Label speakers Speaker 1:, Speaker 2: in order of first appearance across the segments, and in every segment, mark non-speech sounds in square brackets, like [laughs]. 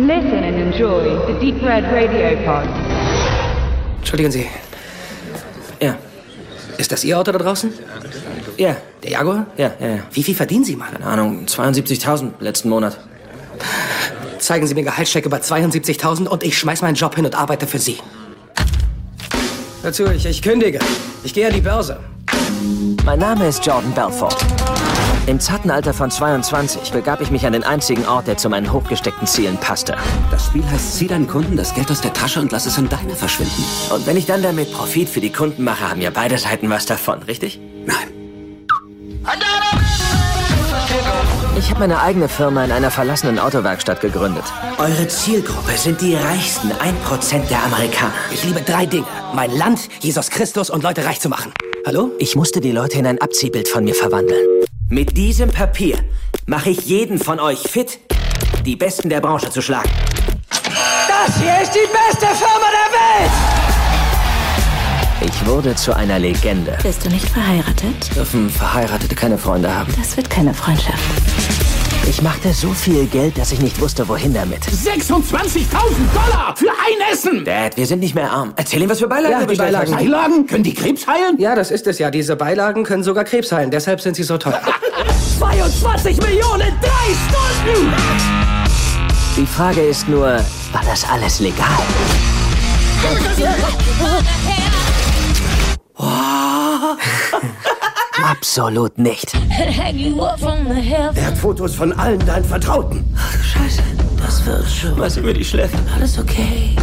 Speaker 1: Listen and enjoy the Deep Red Radio Pod.
Speaker 2: Entschuldigen Sie. Ja. Ist das Ihr Auto da draußen? Ja. Der Jaguar? Ja, ja, ja. Wie viel verdienen Sie, Mann?
Speaker 3: Keine Ahnung, 72.000 letzten Monat.
Speaker 2: Zeigen Sie mir Gehaltscheck über 72.000 und ich schmeiß meinen Job hin und arbeite für Sie. Dazu, ich, ich kündige. Ich gehe an die Börse.
Speaker 3: Mein Name ist Jordan Belfort. Im zarten Alter von 22 begab ich mich an den einzigen Ort, der zu meinen hochgesteckten Zielen passte.
Speaker 4: Das Spiel heißt, zieh deinen Kunden das Geld aus der Tasche und lass es in deine verschwinden.
Speaker 3: Und wenn ich dann damit Profit für die Kunden mache, haben ja beide Seiten was davon, richtig?
Speaker 4: Nein.
Speaker 3: Ich habe meine eigene Firma in einer verlassenen Autowerkstatt gegründet.
Speaker 4: Eure Zielgruppe sind die reichsten 1% der Amerikaner.
Speaker 2: Ich liebe drei Dinge. Mein Land, Jesus Christus und Leute reich zu machen. Hallo?
Speaker 3: Ich musste die Leute in ein Abziehbild von mir verwandeln. Mit diesem Papier mache ich jeden von euch fit, die Besten der Branche zu schlagen.
Speaker 2: Das hier ist die beste Firma der Welt!
Speaker 3: Ich wurde zu einer Legende.
Speaker 5: Bist du nicht verheiratet?
Speaker 3: Dürfen Verheiratete keine Freunde haben?
Speaker 5: Das wird keine Freundschaft.
Speaker 3: Ich machte so viel Geld, dass ich nicht wusste, wohin damit.
Speaker 6: 26.000 Dollar für ein Essen!
Speaker 3: Dad, wir sind nicht mehr arm. Erzähl ihm, was für Beilagen
Speaker 2: Ja,
Speaker 3: wir
Speaker 2: die Beilagen.
Speaker 6: Beilagen? Können die Krebs heilen?
Speaker 2: Ja, das ist es ja. Diese Beilagen können sogar Krebs heilen. Deshalb sind sie so teuer. [laughs]
Speaker 6: 22 Millionen, drei Stunden!
Speaker 3: Die Frage ist nur, war das alles legal? Absolut nicht.
Speaker 4: Er hat Fotos von allen deinen Vertrauten.
Speaker 3: Das wird schon.
Speaker 4: Was über die Schläfe.
Speaker 3: Alles okay.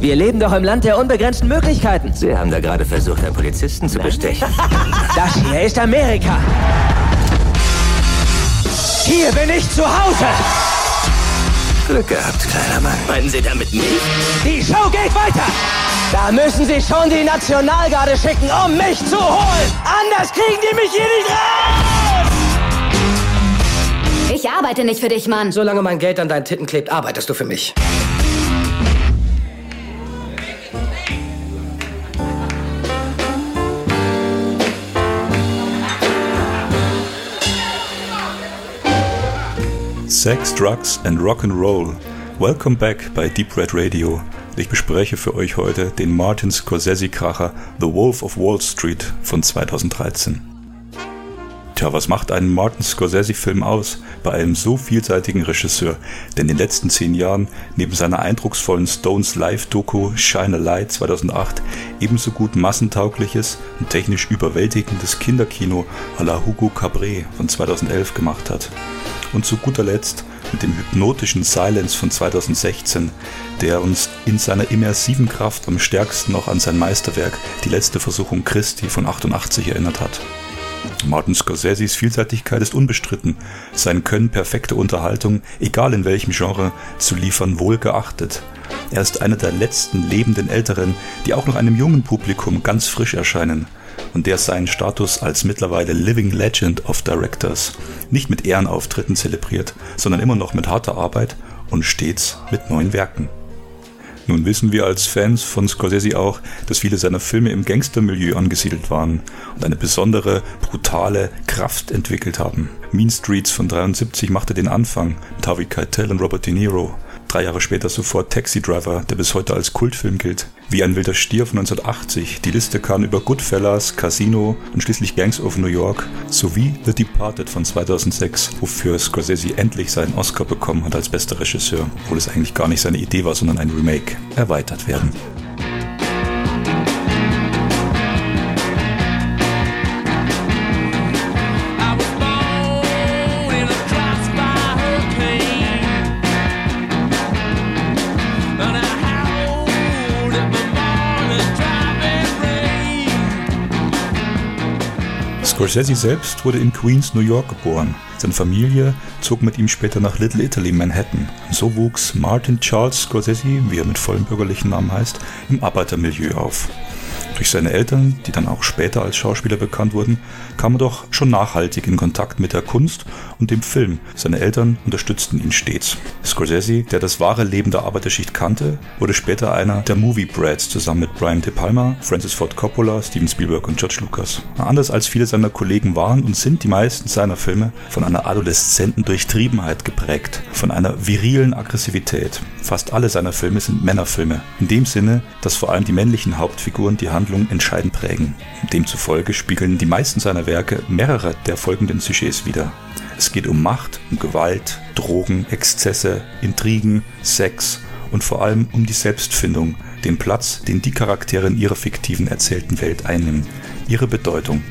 Speaker 3: Wir leben doch im Land der unbegrenzten Möglichkeiten.
Speaker 4: Sie haben da gerade versucht, einen Polizisten zu bestechen. [laughs]
Speaker 3: Das hier ist Amerika. Hier bin ich zu Hause.
Speaker 4: Glück gehabt, kleiner Mann. Meinen Sie damit mich?
Speaker 3: Die Show geht weiter. Da müssen Sie schon die Nationalgarde schicken, um mich zu holen. Anders kriegen die mich hier nicht raus.
Speaker 5: Ich arbeite nicht für dich, Mann.
Speaker 2: Solange mein Geld an deinen Titten klebt, arbeitest du für mich.
Speaker 7: Sex, Drugs and Rock'n'Roll. Welcome back bei Deep Red Radio. Ich bespreche für euch heute den Martin Scorsese-Kracher The Wolf of Wall Street von 2013. Tja, was macht einen Martin Scorsese-Film aus bei einem so vielseitigen Regisseur, der in den letzten zehn Jahren neben seiner eindrucksvollen Stones Live-Doku Shine a Light 2008 ebenso gut massentaugliches und technisch überwältigendes Kinderkino à la Hugo Cabret von 2011 gemacht hat. Und zu guter Letzt mit dem hypnotischen Silence von 2016, der uns in seiner immersiven Kraft am stärksten noch an sein Meisterwerk Die letzte Versuchung Christi von 88 erinnert hat. Martin Scorseses Vielseitigkeit ist unbestritten, sein Können perfekte Unterhaltung, egal in welchem Genre, zu liefern wohlgeachtet. Er ist einer der letzten lebenden Älteren, die auch noch einem jungen Publikum ganz frisch erscheinen und der seinen Status als mittlerweile Living Legend of Directors nicht mit Ehrenauftritten zelebriert, sondern immer noch mit harter Arbeit und stets mit neuen Werken. Nun wissen wir als Fans von Scorsese auch, dass viele seiner Filme im Gangstermilieu angesiedelt waren und eine besondere, brutale Kraft entwickelt haben. Mean Streets von 73 machte den Anfang mit Harvey Keitel und Robert De Niro. Drei Jahre später sofort Taxi Driver, der bis heute als Kultfilm gilt. Wie ein wilder Stier von 1980. Die Liste kam über Goodfellas, Casino und schließlich Gangs of New York sowie The Departed von 2006, wofür Scorsese endlich seinen Oscar bekommen hat als bester Regisseur, obwohl es eigentlich gar nicht seine Idee war, sondern ein Remake. Erweitert werden. Scorsese selbst wurde in Queens, New York geboren. Seine Familie zog mit ihm später nach Little Italy, Manhattan. Und so wuchs Martin Charles Scorsese, wie er mit vollem bürgerlichen Namen heißt, im Arbeitermilieu auf. Durch seine Eltern, die dann auch später als Schauspieler bekannt wurden, kam er doch schon nachhaltig in Kontakt mit der Kunst und dem Film. Seine Eltern unterstützten ihn stets. Scorsese, der das wahre Leben der Arbeiterschicht kannte, wurde später einer der Movie Brads zusammen mit Brian De Palma, Francis Ford Coppola, Steven Spielberg und George Lucas. Anders als viele seiner Kollegen waren und sind die meisten seiner Filme von einer adoleszenten Durchtriebenheit geprägt, von einer virilen Aggressivität. Fast alle seiner Filme sind Männerfilme, in dem Sinne, dass vor allem die männlichen Hauptfiguren die Handlung entscheidend prägen. Demzufolge spiegeln die meisten seiner Werke mehrere der folgenden Sujets wider. Es geht um Macht, um Gewalt, Drogen, Exzesse, Intrigen, Sex und vor allem um die Selbstfindung, den Platz, den die Charaktere in ihrer fiktiven erzählten Welt einnehmen, ihre Bedeutung.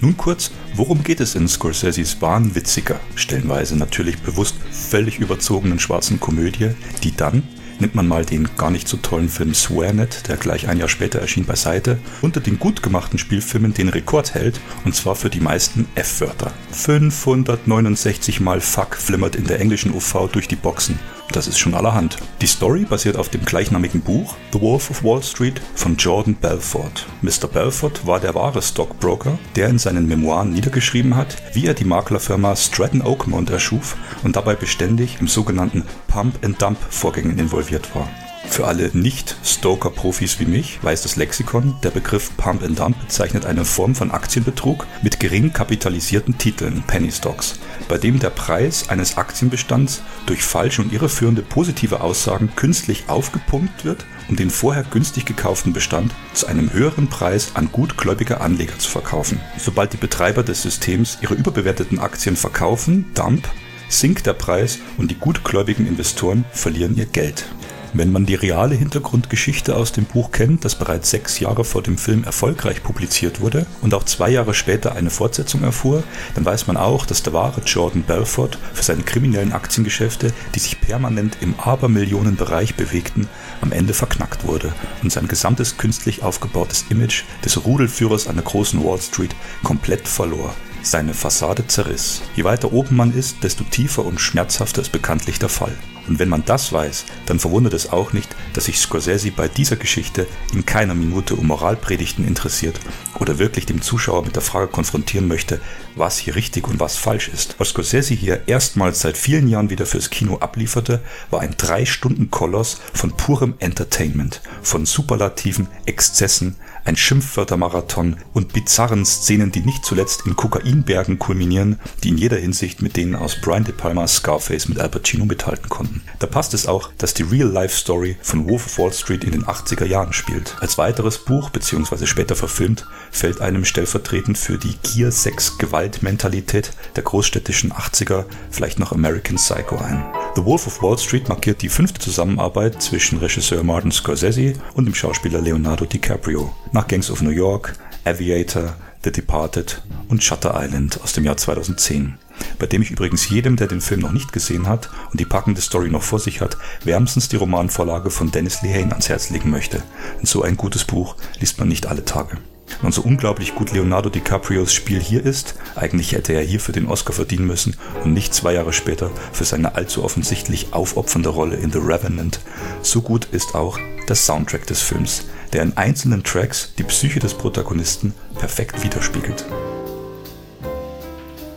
Speaker 7: Nun kurz, worum geht es in Scorseses wahnwitziger, stellenweise natürlich bewusst völlig überzogenen schwarzen Komödie, die dann, nimmt man mal den gar nicht so tollen Film Swearnet, der gleich ein Jahr später erschien, beiseite, unter den gut gemachten Spielfilmen den Rekord hält, und zwar für die meisten F-Wörter. 569 mal Fuck flimmert in der englischen UV durch die Boxen. Das ist schon allerhand. Die Story basiert auf dem gleichnamigen Buch The Wolf of Wall Street von Jordan Belfort. Mr. Belfort war der wahre Stockbroker, der in seinen Memoiren niedergeschrieben hat, wie er die Maklerfirma Stratton Oakmont erschuf und dabei beständig im sogenannten Pump-and-Dump-Vorgängen involviert war. Für alle Nicht-Stoker-Profis wie mich weiß das Lexikon, der Begriff Pump and Dump bezeichnet eine Form von Aktienbetrug mit gering kapitalisierten Titeln, Penny Stocks, bei dem der Preis eines Aktienbestands durch falsche und irreführende positive Aussagen künstlich aufgepumpt wird, um den vorher günstig gekauften Bestand zu einem höheren Preis an gutgläubige Anleger zu verkaufen. Sobald die Betreiber des Systems ihre überbewerteten Aktien verkaufen, Dump, sinkt der Preis und die gutgläubigen Investoren verlieren ihr Geld. Wenn man die reale Hintergrundgeschichte aus dem Buch kennt, das bereits sechs Jahre vor dem Film erfolgreich publiziert wurde und auch zwei Jahre später eine Fortsetzung erfuhr, dann weiß man auch, dass der wahre Jordan Belfort für seine kriminellen Aktiengeschäfte, die sich permanent im Abermillionenbereich bewegten, am Ende verknackt wurde und sein gesamtes künstlich aufgebautes Image des Rudelführers an der großen Wall Street komplett verlor. Seine Fassade zerriss. Je weiter oben man ist, desto tiefer und schmerzhafter ist bekanntlich der Fall. Und wenn man das weiß, dann verwundert es auch nicht, dass sich Scorsese bei dieser Geschichte in keiner Minute um Moralpredigten interessiert oder wirklich dem Zuschauer mit der Frage konfrontieren möchte, was hier richtig und was falsch ist. Was Scorsese hier erstmals seit vielen Jahren wieder fürs Kino ablieferte, war ein drei Stunden Koloss von purem Entertainment, von superlativen Exzessen, ein Schimpfwörtermarathon und bizarren Szenen, die nicht zuletzt in Kokainbergen kulminieren, die in jeder Hinsicht mit denen aus Brian De Palmas Scarface mit Al Pacino mithalten konnten. Da passt es auch, dass die Real-Life-Story von Wolf of Wall Street in den 80er Jahren spielt. Als weiteres Buch, beziehungsweise später verfilmt, fällt einem stellvertretend für die Gier-Sex-Gewalt-Mentalität der großstädtischen 80er vielleicht noch American Psycho ein. The Wolf of Wall Street markiert die fünfte Zusammenarbeit zwischen Regisseur Martin Scorsese und dem Schauspieler Leonardo DiCaprio. Nach Gangs of New York, Aviator, The Departed und Shutter Island aus dem Jahr 2010 bei dem ich übrigens jedem, der den Film noch nicht gesehen hat und die packende Story noch vor sich hat, wärmstens die Romanvorlage von Dennis Lehane ans Herz legen möchte. Und so ein gutes Buch liest man nicht alle Tage. Und so unglaublich gut Leonardo DiCaprios Spiel hier ist, eigentlich hätte er hierfür den Oscar verdienen müssen und nicht zwei Jahre später für seine allzu offensichtlich aufopfernde Rolle in The Revenant, so gut ist auch der Soundtrack des Films, der in einzelnen Tracks die Psyche des Protagonisten perfekt widerspiegelt.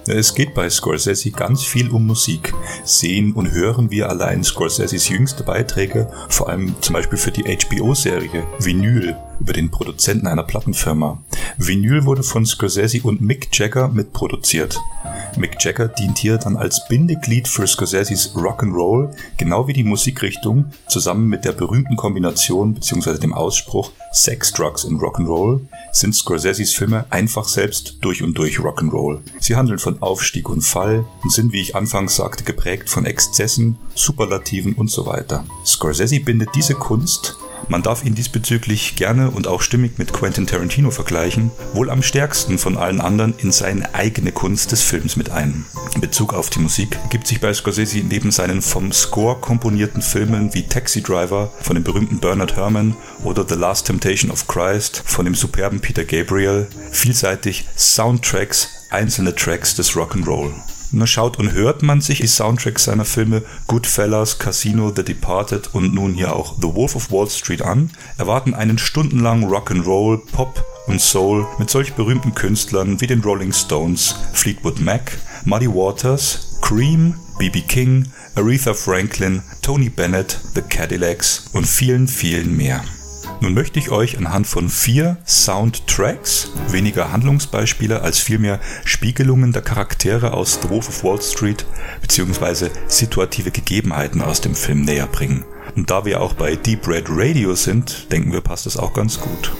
Speaker 7: Es geht bei Scorsese ganz viel um Musik. Sehen und hören wir allein Scorseses jüngste Beiträge, vor allem zum Beispiel für die HBO-Serie Vinyl über den Produzenten einer Plattenfirma. Vinyl wurde von Scorsese und Mick Jagger mitproduziert. Mick Jagger dient hier dann als Bindeglied für Scorseses Rock'n'Roll, genau wie die Musikrichtung, zusammen mit der berühmten Kombination bzw. dem Ausspruch Sex, Drugs und Rock'n'Roll sind Scorseses Filme einfach selbst durch und durch Rock'n'Roll. Sie handeln von Aufstieg und Fall und sind, wie ich anfangs sagte, geprägt von Exzessen, Superlativen und so weiter. Scorsese bindet diese Kunst man darf ihn diesbezüglich gerne und auch stimmig mit Quentin Tarantino vergleichen, wohl am stärksten von allen anderen in seine eigene Kunst des Films mit ein. In Bezug auf die Musik gibt sich bei Scorsese neben seinen vom Score komponierten Filmen wie Taxi Driver von dem berühmten Bernard Herrmann oder The Last Temptation of Christ von dem superben Peter Gabriel vielseitig Soundtracks, einzelne Tracks des Rock'n'Roll. Na, schaut und hört man sich die Soundtracks seiner Filme Goodfellas, Casino, The Departed und nun hier auch The Wolf of Wall Street an, erwarten einen stundenlangen Rock'n'Roll, Pop und Soul mit solch berühmten Künstlern wie den Rolling Stones, Fleetwood Mac, Muddy Waters, Cream, B.B. King, Aretha Franklin, Tony Bennett, The Cadillacs und vielen, vielen mehr. Nun möchte ich euch anhand von vier Soundtracks, weniger Handlungsbeispiele als vielmehr Spiegelungen der Charaktere aus The Wolf of Wall Street bzw. situative Gegebenheiten aus dem Film näher bringen. Und da wir auch bei Deep Red Radio sind, denken wir, passt das auch ganz gut.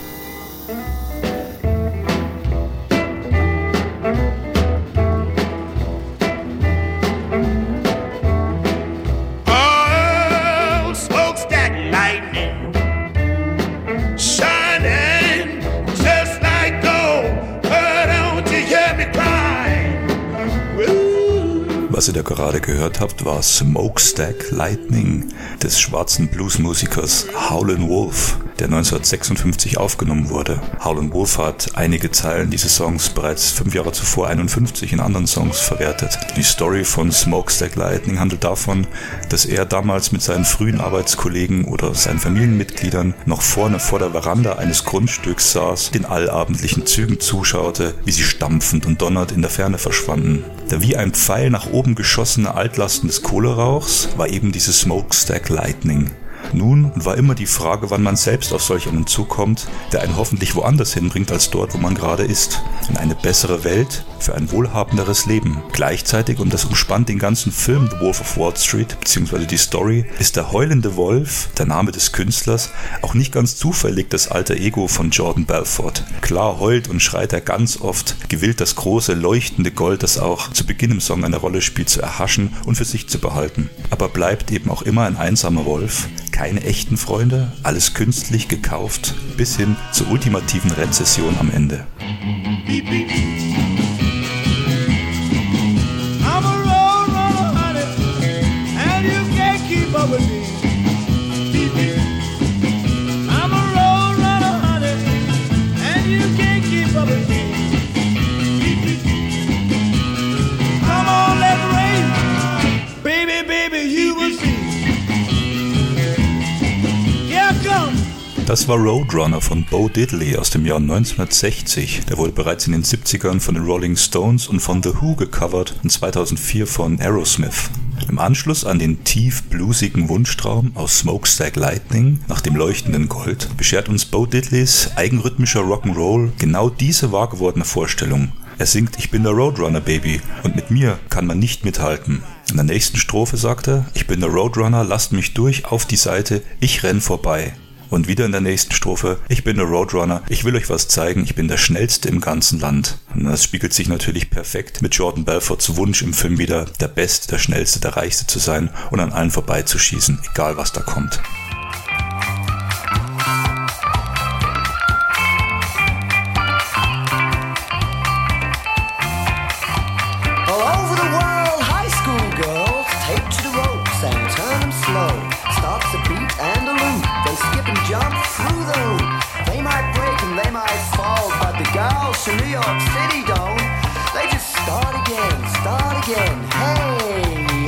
Speaker 7: Gehört habt, war Smokestack Lightning des schwarzen Bluesmusikers Howlin' Wolf, der 1956 aufgenommen wurde. Howlin' Wolf hat einige Zeilen dieses Songs bereits fünf Jahre zuvor 51 in anderen Songs verwertet. Die Story von Smokestack Lightning handelt davon, dass er damals mit seinen frühen Arbeitskollegen oder seinen Familienmitgliedern noch vorne vor der Veranda eines Grundstücks saß, den allabendlichen Zügen zuschaute, wie sie stampfend und donnernd in der Ferne verschwanden. Der wie ein Pfeil nach oben geschossene Altlasten des Kohlerauchs war eben dieses Smokestack Lightning. Nun war immer die Frage, wann man selbst auf solch einen Zug kommt, der einen hoffentlich woanders hinbringt als dort, wo man gerade ist. In eine bessere Welt, für ein wohlhabenderes Leben. Gleichzeitig, und das umspannt den ganzen Film The Wolf of Wall Street, beziehungsweise die Story, ist der heulende Wolf, der Name des Künstlers, auch nicht ganz zufällig das alter Ego von Jordan Belfort. Klar heult und schreit er ganz oft, gewillt das große, leuchtende Gold, das auch zu Beginn im Song eine Rolle spielt, zu erhaschen und für sich zu behalten. Aber bleibt eben auch immer ein einsamer Wolf, keine echten Freunde, alles künstlich gekauft, bis hin zur ultimativen Rezession am Ende.
Speaker 8: I'm
Speaker 7: Das war Roadrunner von Bo Diddley aus dem Jahr 1960. Der wurde bereits in den 70ern von den Rolling Stones und von The Who gecovert und 2004 von Aerosmith. Im Anschluss an den tief bluesigen Wunschtraum aus Smokestack Lightning nach dem leuchtenden Gold beschert uns Bo Diddleys eigenrhythmischer Rock'n'Roll genau diese wahrgewordene Vorstellung. Er singt Ich bin der Roadrunner Baby und mit mir kann man nicht mithalten. In der nächsten Strophe sagt er, ich bin der Roadrunner, lasst mich durch auf die Seite, ich renn vorbei. Und wieder in der nächsten Strophe, ich bin der Roadrunner, ich will euch was zeigen, ich bin der schnellste im ganzen Land. Und das spiegelt sich natürlich perfekt mit Jordan Belforts Wunsch im Film wieder, der Beste, der Schnellste, der Reichste zu sein und an allen vorbeizuschießen, egal was da kommt.
Speaker 9: New York City don't. They just start again, start again. Hey.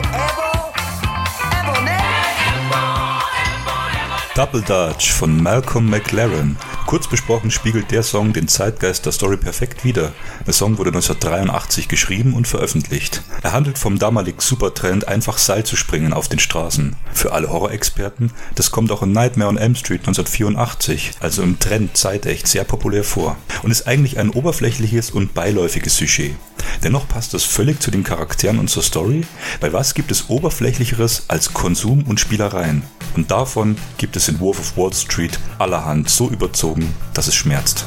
Speaker 7: Double Dutch von Malcolm McLaren. Kurz besprochen spiegelt der Song den Zeitgeist der Story perfekt wider. Der Song wurde 1983 geschrieben und veröffentlicht. Er handelt vom damalig Supertrend, einfach Seil zu springen auf den Straßen. Für alle Horrorexperten, das kommt auch in Nightmare on Elm Street 1984, also im Trend zeitecht, sehr populär vor. Und ist eigentlich ein oberflächliches und beiläufiges Sujet. Dennoch passt das völlig zu den Charakteren und zur Story, weil was gibt es oberflächlicheres als Konsum und Spielereien? Und davon gibt es in Wolf of Wall Street allerhand so überzogen, dass es schmerzt.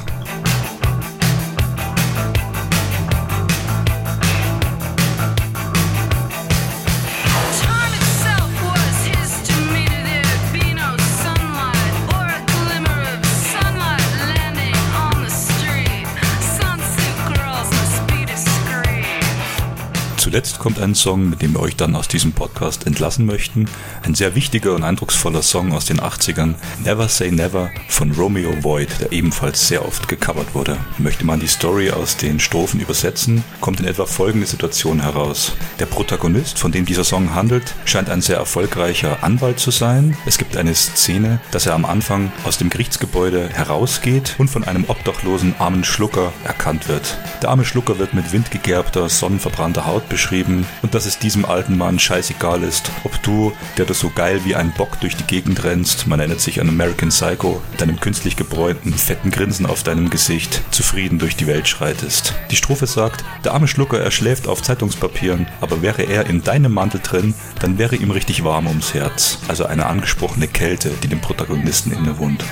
Speaker 7: Zuletzt kommt ein Song, mit dem wir euch dann aus diesem Podcast entlassen möchten. Ein sehr wichtiger und eindrucksvoller Song aus den 80ern, Never Say Never von Romeo Void, der ebenfalls sehr oft gecovert wurde. Möchte man die Story aus den Strophen übersetzen, kommt in etwa folgende Situation heraus. Der Protagonist, von dem dieser Song handelt, scheint ein sehr erfolgreicher Anwalt zu sein. Es gibt eine Szene, dass er am Anfang aus dem Gerichtsgebäude herausgeht und von einem obdachlosen armen Schlucker erkannt wird. Der arme Schlucker wird mit windgegerbter, sonnenverbrannter Haut beschrieben und dass es diesem alten Mann scheißegal ist, ob du, der du so geil wie ein Bock durch die Gegend rennst, man erinnert sich an American Psycho, mit deinem künstlich gebräunten, fetten Grinsen auf deinem Gesicht, zufrieden durch die Welt schreitest. Die Strophe sagt, der arme Schlucker, er schläft auf Zeitungspapieren, aber wäre er in deinem Mantel drin, dann wäre ihm richtig warm ums Herz. Also eine angesprochene Kälte, die dem Protagonisten innewohnt.